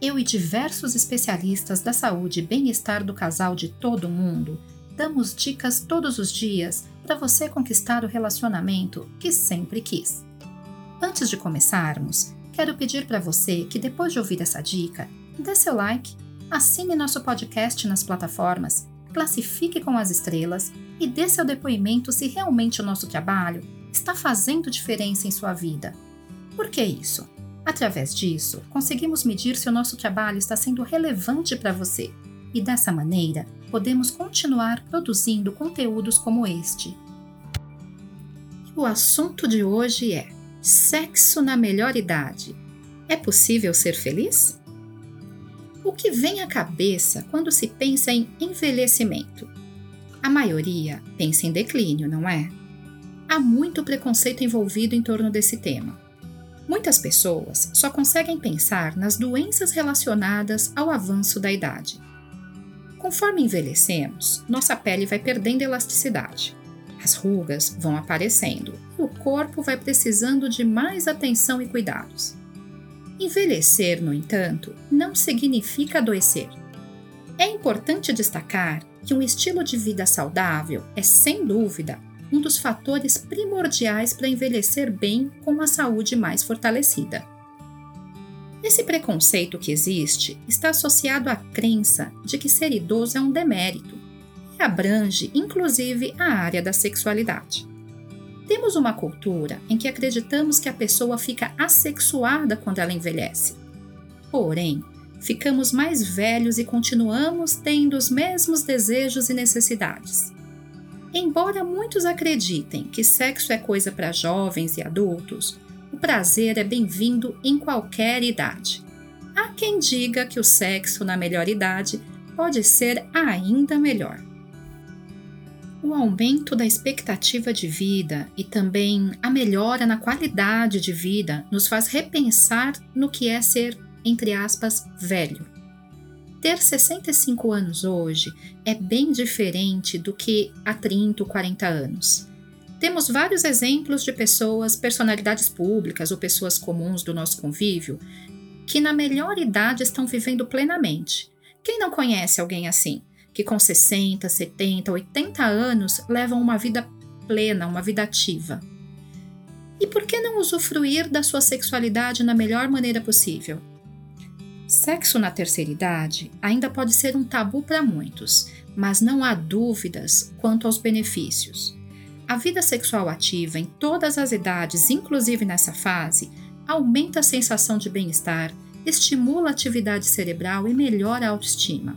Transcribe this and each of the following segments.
eu e diversos especialistas da saúde e bem-estar do casal de todo o mundo damos dicas todos os dias para você conquistar o relacionamento que sempre quis. Antes de começarmos, quero pedir para você que depois de ouvir essa dica, dê seu like, assine nosso podcast nas plataformas, classifique com as estrelas e dê seu depoimento se realmente o nosso trabalho está fazendo diferença em sua vida. Por que isso? Através disso, conseguimos medir se o nosso trabalho está sendo relevante para você e dessa maneira podemos continuar produzindo conteúdos como este. O assunto de hoje é sexo na melhor idade. É possível ser feliz? O que vem à cabeça quando se pensa em envelhecimento? A maioria pensa em declínio, não é? Há muito preconceito envolvido em torno desse tema. Muitas pessoas só conseguem pensar nas doenças relacionadas ao avanço da idade. Conforme envelhecemos, nossa pele vai perdendo elasticidade. As rugas vão aparecendo e o corpo vai precisando de mais atenção e cuidados. Envelhecer, no entanto, não significa adoecer. É importante destacar que um estilo de vida saudável é, sem dúvida, um dos fatores primordiais para envelhecer bem com a saúde mais fortalecida. Esse preconceito que existe está associado à crença de que ser idoso é um demérito e abrange inclusive a área da sexualidade. Temos uma cultura em que acreditamos que a pessoa fica assexuada quando ela envelhece. Porém, ficamos mais velhos e continuamos tendo os mesmos desejos e necessidades. Embora muitos acreditem que sexo é coisa para jovens e adultos, o prazer é bem-vindo em qualquer idade. Há quem diga que o sexo na melhor idade pode ser ainda melhor. O aumento da expectativa de vida e também a melhora na qualidade de vida nos faz repensar no que é ser, entre aspas, velho. Ter 65 anos hoje é bem diferente do que há 30 ou 40 anos. Temos vários exemplos de pessoas, personalidades públicas ou pessoas comuns do nosso convívio, que na melhor idade estão vivendo plenamente. Quem não conhece alguém assim, que com 60, 70, 80 anos levam uma vida plena, uma vida ativa? E por que não usufruir da sua sexualidade na melhor maneira possível? Sexo na terceira idade ainda pode ser um tabu para muitos, mas não há dúvidas quanto aos benefícios. A vida sexual ativa em todas as idades, inclusive nessa fase, aumenta a sensação de bem-estar, estimula a atividade cerebral e melhora a autoestima.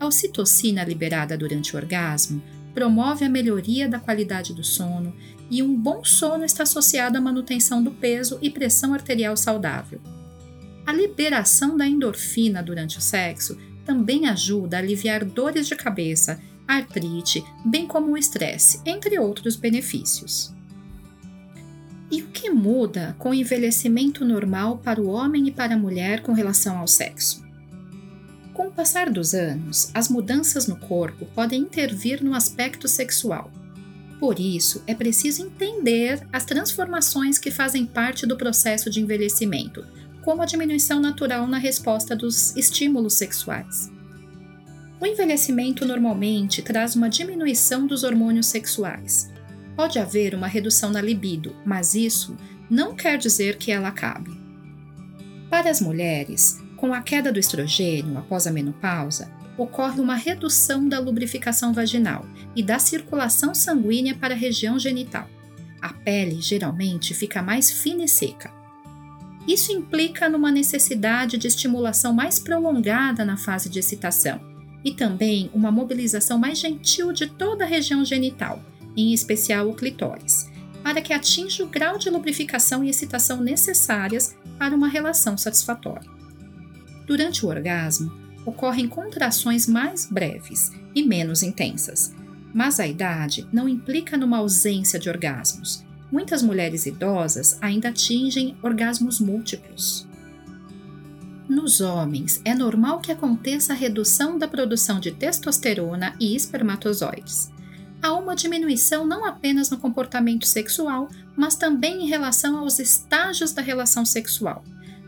A ocitocina liberada durante o orgasmo promove a melhoria da qualidade do sono e um bom sono está associado à manutenção do peso e pressão arterial saudável. A liberação da endorfina durante o sexo também ajuda a aliviar dores de cabeça, artrite, bem como o estresse, entre outros benefícios. E o que muda com o envelhecimento normal para o homem e para a mulher com relação ao sexo? Com o passar dos anos, as mudanças no corpo podem intervir no aspecto sexual. Por isso, é preciso entender as transformações que fazem parte do processo de envelhecimento, como a diminuição natural na resposta dos estímulos sexuais. O envelhecimento normalmente traz uma diminuição dos hormônios sexuais. Pode haver uma redução na libido, mas isso não quer dizer que ela acabe. Para as mulheres, com a queda do estrogênio após a menopausa, ocorre uma redução da lubrificação vaginal e da circulação sanguínea para a região genital. A pele geralmente fica mais fina e seca. Isso implica numa necessidade de estimulação mais prolongada na fase de excitação e também uma mobilização mais gentil de toda a região genital, em especial o clitóris, para que atinja o grau de lubrificação e excitação necessárias para uma relação satisfatória. Durante o orgasmo, ocorrem contrações mais breves e menos intensas. Mas a idade não implica numa ausência de orgasmos. Muitas mulheres idosas ainda atingem orgasmos múltiplos. Nos homens, é normal que aconteça a redução da produção de testosterona e espermatozoides. Há uma diminuição não apenas no comportamento sexual, mas também em relação aos estágios da relação sexual.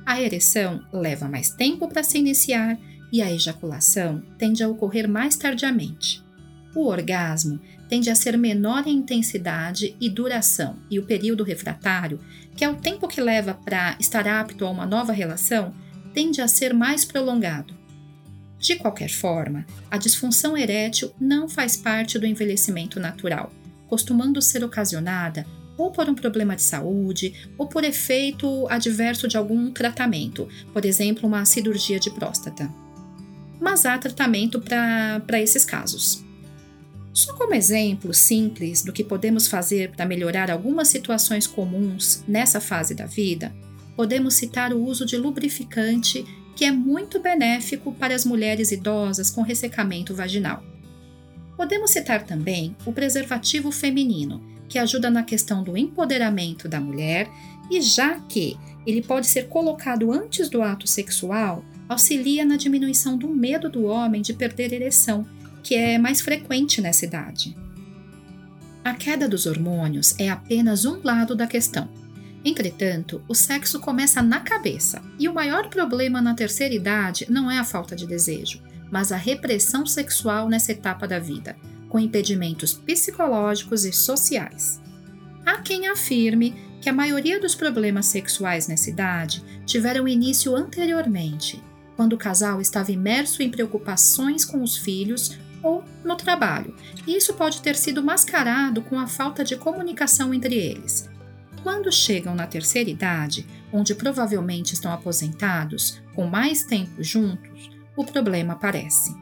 A ereção leva mais tempo para se iniciar e a ejaculação tende a ocorrer mais tardiamente. O orgasmo tende a ser menor em intensidade e duração, e o período refratário, que é o tempo que leva para estar apto a uma nova relação, tende a ser mais prolongado. De qualquer forma, a disfunção erétil não faz parte do envelhecimento natural, costumando ser ocasionada ou por um problema de saúde ou por efeito adverso de algum tratamento, por exemplo, uma cirurgia de próstata mas há tratamento para esses casos. Só como exemplo simples do que podemos fazer para melhorar algumas situações comuns nessa fase da vida, podemos citar o uso de lubrificante, que é muito benéfico para as mulheres idosas com ressecamento vaginal. Podemos citar também o preservativo feminino, que ajuda na questão do empoderamento da mulher, e já que ele pode ser colocado antes do ato sexual, auxilia na diminuição do medo do homem de perder ereção, que é mais frequente nessa idade. A queda dos hormônios é apenas um lado da questão. Entretanto, o sexo começa na cabeça, e o maior problema na terceira idade não é a falta de desejo, mas a repressão sexual nessa etapa da vida, com impedimentos psicológicos e sociais. Há quem afirme que a maioria dos problemas sexuais nessa idade tiveram início anteriormente quando o casal estava imerso em preocupações com os filhos ou no trabalho, e isso pode ter sido mascarado com a falta de comunicação entre eles. Quando chegam na terceira idade, onde provavelmente estão aposentados, com mais tempo juntos, o problema aparece.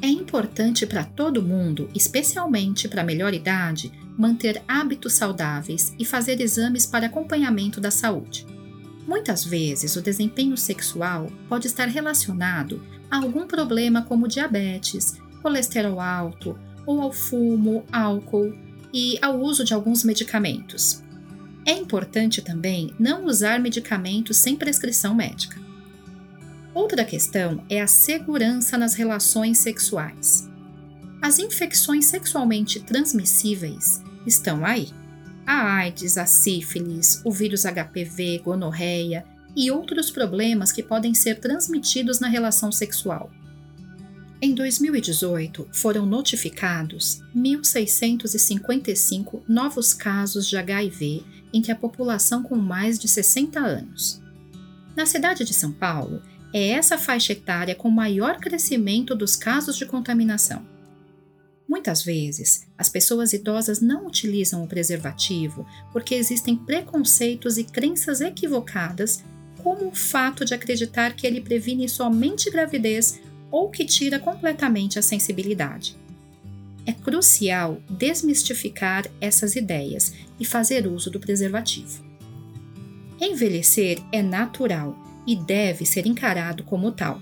É importante para todo mundo, especialmente para a melhor idade, manter hábitos saudáveis e fazer exames para acompanhamento da saúde. Muitas vezes, o desempenho sexual pode estar relacionado algum problema como diabetes, colesterol alto ou ao fumo, álcool e ao uso de alguns medicamentos. É importante também não usar medicamentos sem prescrição médica. Outra questão é a segurança nas relações sexuais. As infecções sexualmente transmissíveis estão aí a AIDS, a sífilis, o vírus HPV, gonorreia e outros problemas que podem ser transmitidos na relação sexual. Em 2018, foram notificados 1.655 novos casos de HIV entre a população com mais de 60 anos. Na cidade de São Paulo, é essa faixa etária com maior crescimento dos casos de contaminação. Muitas vezes, as pessoas idosas não utilizam o preservativo porque existem preconceitos e crenças equivocadas, como o fato de acreditar que ele previne somente gravidez ou que tira completamente a sensibilidade. É crucial desmistificar essas ideias e fazer uso do preservativo. Envelhecer é natural e deve ser encarado como tal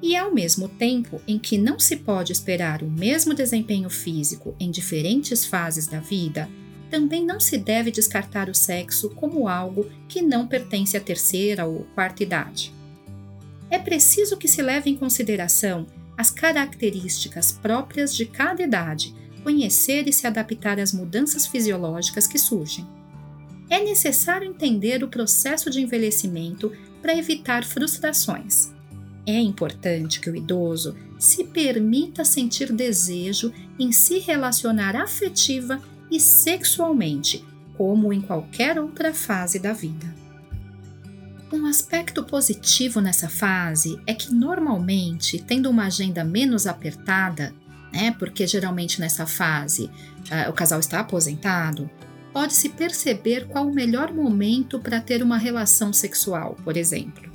e ao mesmo tempo em que não se pode esperar o mesmo desempenho físico em diferentes fases da vida, também não se deve descartar o sexo como algo que não pertence à terceira ou quarta idade. É preciso que se leve em consideração as características próprias de cada idade, conhecer e se adaptar às mudanças fisiológicas que surgem. É necessário entender o processo de envelhecimento para evitar frustrações. É importante que o idoso se permita sentir desejo em se relacionar afetiva e sexualmente, como em qualquer outra fase da vida. Um aspecto positivo nessa fase é que, normalmente, tendo uma agenda menos apertada, né, porque geralmente nessa fase uh, o casal está aposentado, pode-se perceber qual o melhor momento para ter uma relação sexual, por exemplo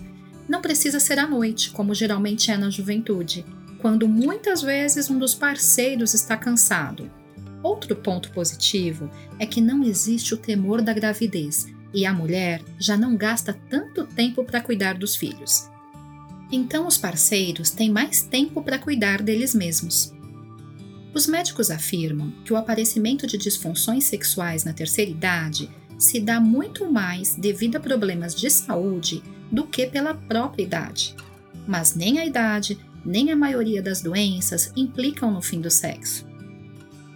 não precisa ser à noite, como geralmente é na juventude, quando muitas vezes um dos parceiros está cansado. Outro ponto positivo é que não existe o temor da gravidez e a mulher já não gasta tanto tempo para cuidar dos filhos. Então os parceiros têm mais tempo para cuidar deles mesmos. Os médicos afirmam que o aparecimento de disfunções sexuais na terceira idade se dá muito mais devido a problemas de saúde do que pela própria idade. Mas nem a idade, nem a maioria das doenças implicam no fim do sexo.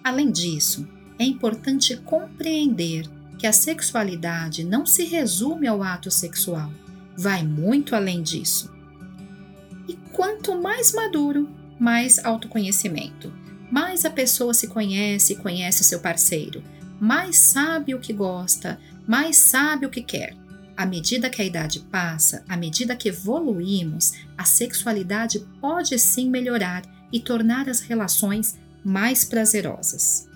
Além disso, é importante compreender que a sexualidade não se resume ao ato sexual, vai muito além disso. E quanto mais maduro, mais autoconhecimento. Mais a pessoa se conhece e conhece seu parceiro, mais sabe o que gosta, mais sabe o que quer. À medida que a idade passa, à medida que evoluímos, a sexualidade pode sim melhorar e tornar as relações mais prazerosas.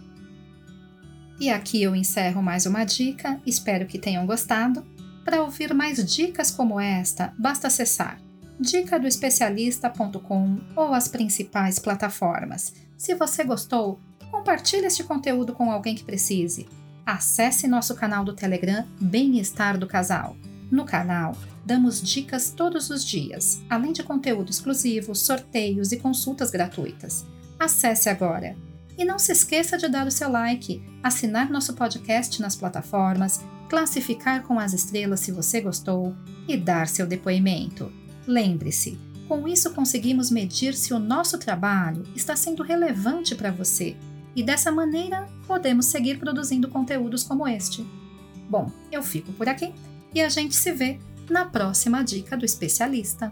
E aqui eu encerro mais uma dica, espero que tenham gostado. Para ouvir mais dicas como esta, basta acessar dicadoespecialista.com ou as principais plataformas. Se você gostou, compartilhe este conteúdo com alguém que precise. Acesse nosso canal do Telegram Bem-Estar do Casal. No canal, damos dicas todos os dias, além de conteúdo exclusivo, sorteios e consultas gratuitas. Acesse agora! E não se esqueça de dar o seu like, assinar nosso podcast nas plataformas, classificar com as estrelas se você gostou e dar seu depoimento. Lembre-se, com isso conseguimos medir se o nosso trabalho está sendo relevante para você e dessa maneira podemos seguir produzindo conteúdos como este. Bom, eu fico por aqui e a gente se vê na próxima dica do especialista.